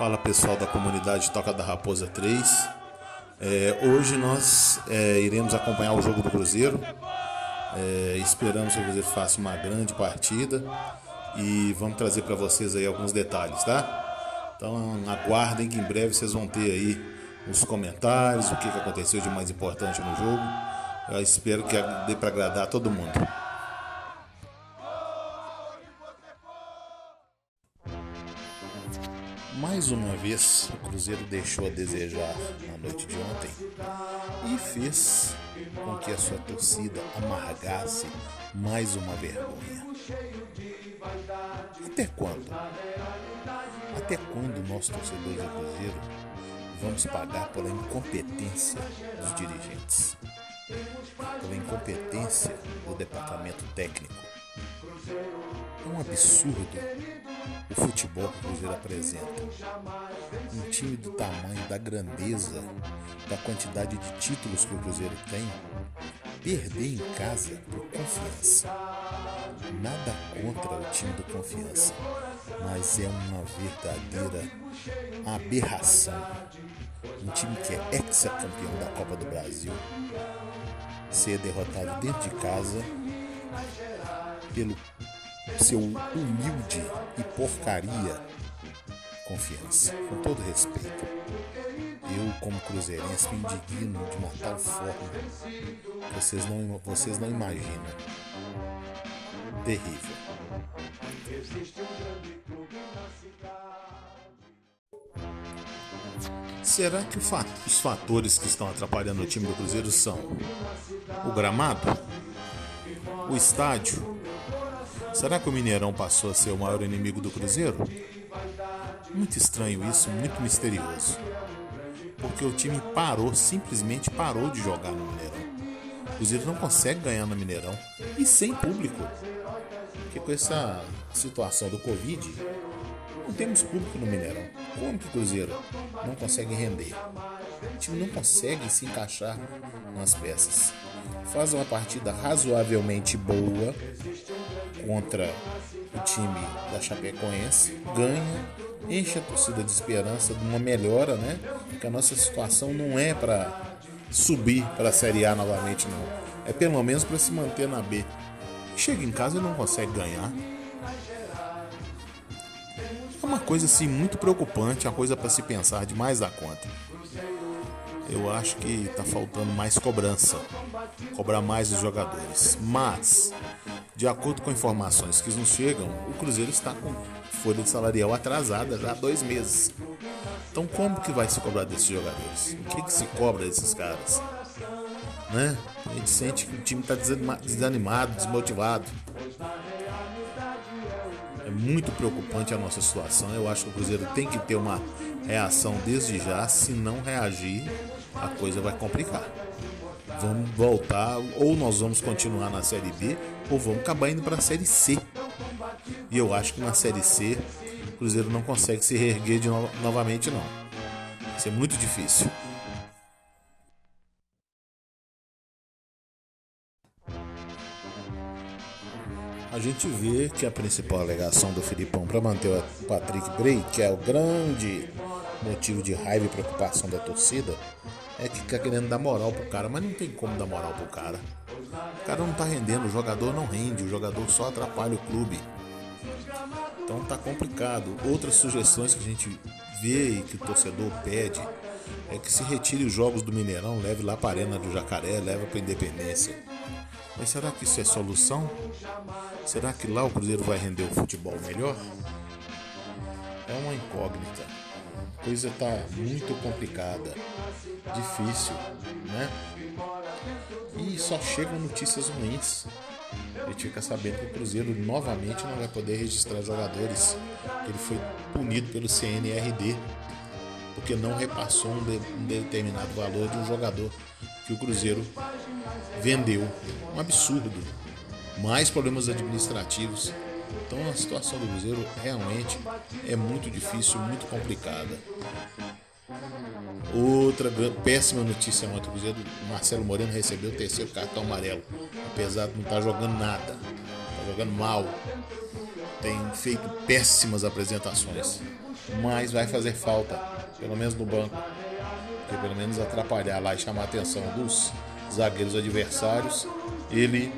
Fala pessoal da comunidade Toca da Raposa 3. É, hoje nós é, iremos acompanhar o jogo do Cruzeiro. É, esperamos que o Cruzeiro faça uma grande partida e vamos trazer para vocês aí alguns detalhes, tá? Então aguardem que em breve vocês vão ter aí os comentários, o que aconteceu de mais importante no jogo. Eu espero que dê para agradar todo mundo. Mais uma vez, o Cruzeiro deixou a desejar na noite de ontem e fez com que a sua torcida amargasse mais uma vergonha. Até quando? Até quando nós, torcedores do Cruzeiro, vamos pagar pela incompetência dos dirigentes? Pela incompetência do departamento técnico? É um absurdo o futebol que o Cruzeiro apresenta. Um time do tamanho, da grandeza, da quantidade de títulos que o Cruzeiro tem, perder em casa por confiança. Nada contra o time do confiança, mas é uma verdadeira aberração. Um time que é ex-campeão da Copa do Brasil ser derrotado dentro de casa pelo seu humilde e porcaria confiança. Com todo respeito, eu, como cruzeirense, me indigno de uma tal forma que vocês não, vocês não imaginam. Terrível. Será que os fatores que estão atrapalhando o time do Cruzeiro são o gramado, o estádio Será que o Mineirão passou a ser o maior inimigo do Cruzeiro? Muito estranho isso, muito misterioso. Porque o time parou, simplesmente parou de jogar no Mineirão. O Cruzeiro não consegue ganhar no Mineirão e sem público. Porque com essa situação do Covid, não temos público no Mineirão. Como que o Cruzeiro não consegue render? O time não consegue se encaixar nas peças. Faz uma partida razoavelmente boa, contra o time da Chapecoense, ganha, enche a torcida de esperança de uma melhora, né? Porque a nossa situação não é para subir para a Série A novamente, não. É pelo menos para se manter na B. Chega em casa e não consegue ganhar. É uma coisa assim muito preocupante, uma coisa para se pensar demais da conta. Eu acho que está faltando mais cobrança, cobrar mais os jogadores. Mas de acordo com informações que nos chegam, o Cruzeiro está com folha salarial atrasada já há dois meses. Então como que vai se cobrar desses jogadores? O que, que se cobra desses caras? Né? A gente sente que o time está desanimado, desmotivado. É muito preocupante a nossa situação. Eu acho que o Cruzeiro tem que ter uma reação desde já. Se não reagir, a coisa vai complicar vamos voltar, ou nós vamos continuar na Série B, ou vamos acabar indo para a Série C. E eu acho que na Série C o Cruzeiro não consegue se reerguer de no novamente não. Vai ser muito difícil. A gente vê que a principal alegação do Filipão para manter o Patrick Bray, que é o grande motivo de raiva e preocupação da torcida, é que fica querendo dar moral pro cara, mas não tem como dar moral pro cara. O cara não tá rendendo, o jogador não rende, o jogador só atrapalha o clube. Então tá complicado. Outras sugestões que a gente vê e que o torcedor pede é que se retire os jogos do Mineirão, leve lá para a Arena do Jacaré, leve para Independência. Mas será que isso é solução? Será que lá o Cruzeiro vai render o futebol melhor? É uma incógnita coisa está muito complicada, difícil, né? E só chegam notícias ruins. A gente fica sabendo que o Cruzeiro novamente não vai poder registrar jogadores. Ele foi punido pelo CNRD porque não repassou um, de, um determinado valor de um jogador que o Cruzeiro vendeu. Um absurdo. Mais problemas administrativos então a situação do Cruzeiro realmente é muito difícil, muito complicada. Outra péssima notícia ontem, o Cruzeiro, Marcelo Moreno recebeu o terceiro cartão amarelo, apesar de não estar tá jogando nada, está jogando mal, tem feito péssimas apresentações. mas vai fazer falta, pelo menos no banco. Porque pelo menos atrapalhar lá e chamar a atenção dos zagueiros adversários, ele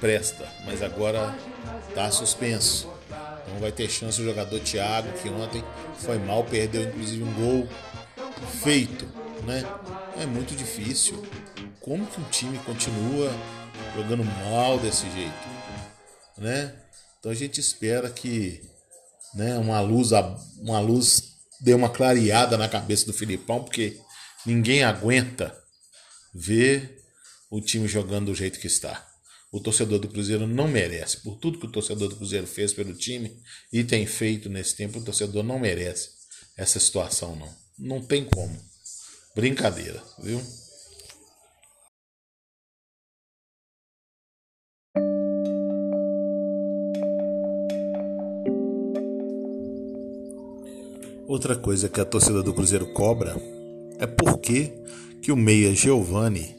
presta, mas agora está suspenso. Então vai ter chance o jogador Thiago, que ontem foi mal, perdeu inclusive um gol feito, né? É muito difícil. Como que um time continua jogando mal desse jeito, né? Então a gente espera que, né, uma luz, uma luz dê uma clareada na cabeça do Filipão, porque ninguém aguenta ver o time jogando do jeito que está o torcedor do Cruzeiro não merece. Por tudo que o torcedor do Cruzeiro fez pelo time e tem feito nesse tempo, o torcedor não merece essa situação, não. Não tem como. Brincadeira, viu? Outra coisa que a torcida do Cruzeiro cobra é por que, o meia Giovani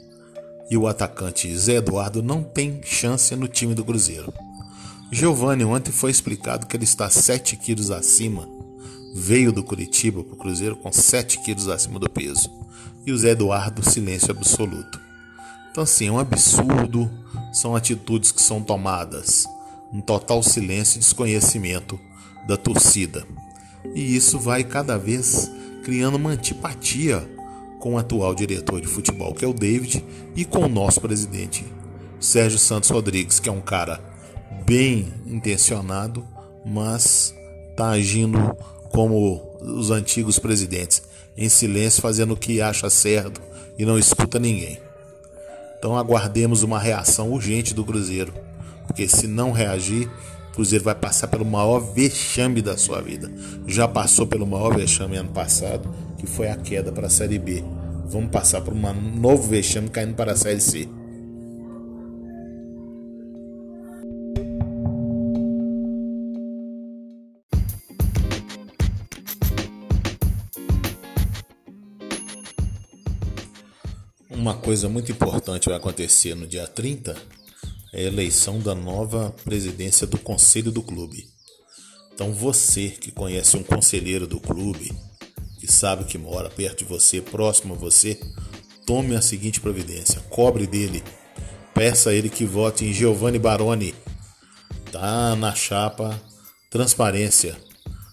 e o atacante Zé Eduardo não tem chance no time do Cruzeiro. Giovanni ontem foi explicado que ele está 7 quilos acima. Veio do Curitiba para o Cruzeiro com 7 quilos acima do peso. E o Zé Eduardo, silêncio absoluto. Então, assim, é um absurdo. São atitudes que são tomadas. Um total silêncio e desconhecimento da torcida. E isso vai cada vez criando uma antipatia com o atual diretor de futebol, que é o David, e com o nosso presidente, Sérgio Santos Rodrigues, que é um cara bem intencionado, mas está agindo como os antigos presidentes, em silêncio, fazendo o que acha certo e não escuta ninguém. Então aguardemos uma reação urgente do Cruzeiro, porque se não reagir, o Cruzeiro vai passar pelo maior vexame da sua vida. Já passou pelo maior vexame ano passado, que foi a queda para a Série B. Vamos passar por um novo vexame caindo para a Série C. Uma coisa muito importante vai acontecer no dia 30 é a eleição da nova presidência do conselho do clube. Então você que conhece um conselheiro do clube, sabe que mora perto de você, próximo a você, tome a seguinte providência: cobre dele, peça a ele que vote em Giovanni Baroni. Tá na chapa transparência.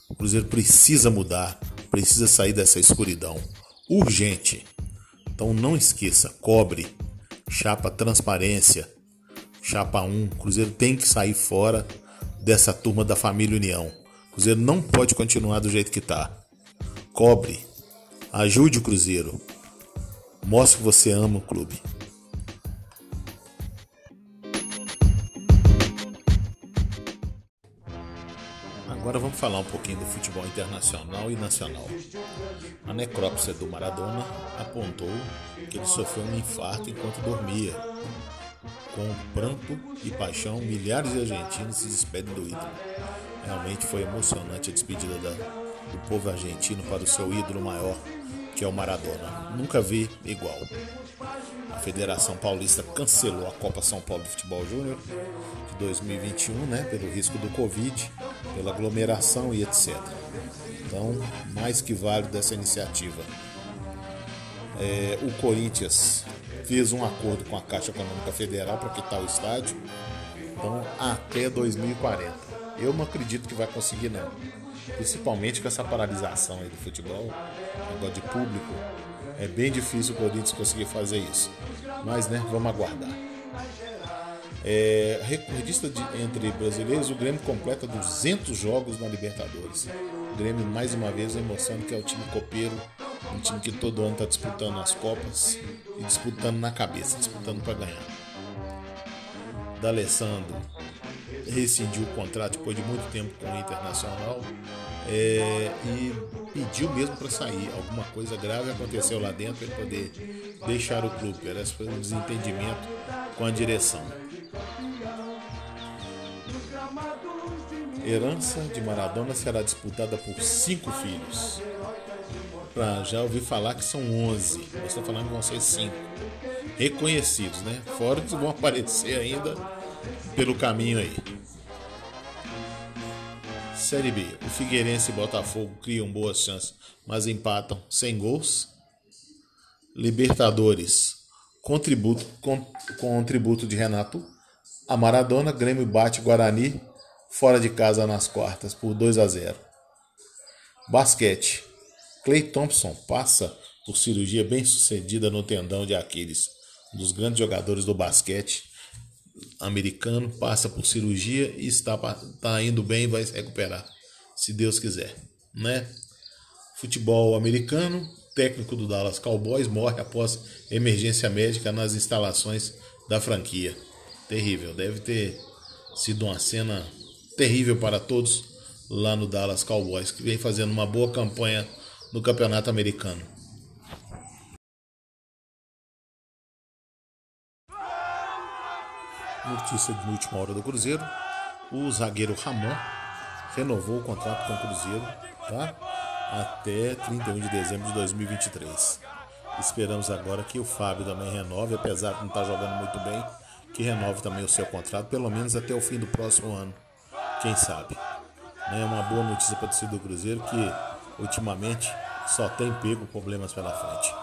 O Cruzeiro precisa mudar, precisa sair dessa escuridão. Urgente. Então não esqueça, cobre, chapa transparência Chapa 1, o Cruzeiro tem que sair fora dessa turma da família União. O Cruzeiro não pode continuar do jeito que está. Cobre, ajude o Cruzeiro, mostre que você ama o clube. Agora vamos falar um pouquinho do futebol internacional e nacional. A necrópsia do Maradona apontou que ele sofreu um infarto enquanto dormia com pranto e paixão, milhares de argentinos se despedem do ídolo. Realmente foi emocionante a despedida da, do povo argentino para o seu ídolo maior, que é o Maradona. Nunca vi igual. A Federação Paulista cancelou a Copa São Paulo de Futebol Júnior de 2021, né, pelo risco do Covid, pela aglomeração e etc. Então, mais que válido essa iniciativa. É, o Corinthians fez um acordo com a Caixa Econômica Federal para quitar o estádio. Então, até 2040. Eu não acredito que vai conseguir, não. Principalmente com essa paralisação aí do futebol, negócio de público. É bem difícil o Corinthians conseguir fazer isso. Mas, né, vamos aguardar. É, recordista de, entre brasileiros, o Grêmio completa 200 jogos na Libertadores. O Grêmio, mais uma vez, mostrando que é o time copeiro um time que todo ano está disputando as Copas e disputando na cabeça, disputando para ganhar. D'Alessandro rescindiu o contrato depois de muito tempo com o Internacional é, e pediu mesmo para sair. Alguma coisa grave aconteceu lá dentro para ele poder deixar o clube. Foi um desentendimento com a direção. Herança de Maradona será disputada por cinco filhos pra já ouvi falar que são 11, mas estou falando que vão ser 5 reconhecidos, né? Fora que vão aparecer ainda pelo caminho aí. Série B. O Figueirense e Botafogo criam boas chances, mas empatam sem gols. Libertadores. Contributo, contributo de Renato. A Maradona, Grêmio bate Guarani fora de casa nas quartas por 2 a 0. Basquete. Clay Thompson passa por cirurgia bem sucedida no tendão de Aquiles. Um dos grandes jogadores do basquete americano passa por cirurgia e está, está indo bem e vai se recuperar, se Deus quiser, né? Futebol americano, técnico do Dallas Cowboys morre após emergência médica nas instalações da franquia. Terrível, deve ter sido uma cena terrível para todos lá no Dallas Cowboys, que vem fazendo uma boa campanha no campeonato americano. Notícia de última hora do Cruzeiro: o zagueiro Ramon renovou o contrato com o Cruzeiro tá? até 31 de dezembro de 2023. Esperamos agora que o Fábio também renove, apesar de não estar jogando muito bem, que renove também o seu contrato, pelo menos até o fim do próximo ano. Quem sabe? É uma boa notícia para o torcida do Cruzeiro que ultimamente só tem pego problemas pela frente.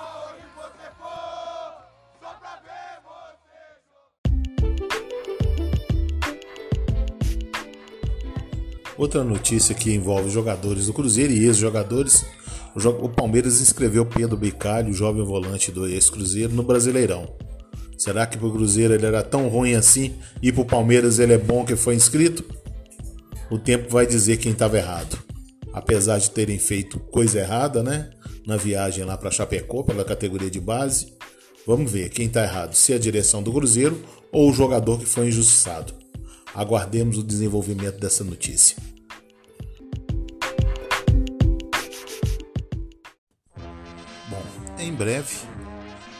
Outra notícia que envolve jogadores do Cruzeiro e ex-jogadores. O Palmeiras inscreveu Pedro Bicalho, jovem volante do ex-Cruzeiro, no Brasileirão. Será que pro Cruzeiro ele era tão ruim assim e pro Palmeiras ele é bom que foi inscrito? O tempo vai dizer quem estava errado. Apesar de terem feito coisa errada, né? Na viagem lá para Chapecó pela categoria de base, vamos ver quem está errado, se é a direção do Cruzeiro ou o jogador que foi injustiçado. Aguardemos o desenvolvimento dessa notícia. Bom, em breve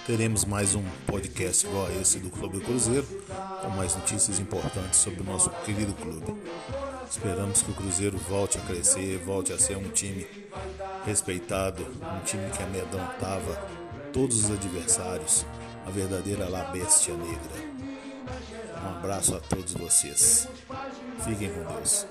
teremos mais um podcast igual a esse do Clube Cruzeiro, com mais notícias importantes sobre o nosso querido clube. Esperamos que o Cruzeiro volte a crescer, volte a ser um time respeitado, um time que amedrontava todos os adversários, a verdadeira La Bestia Negra. Um abraço a todos vocês. Fiquem com Deus.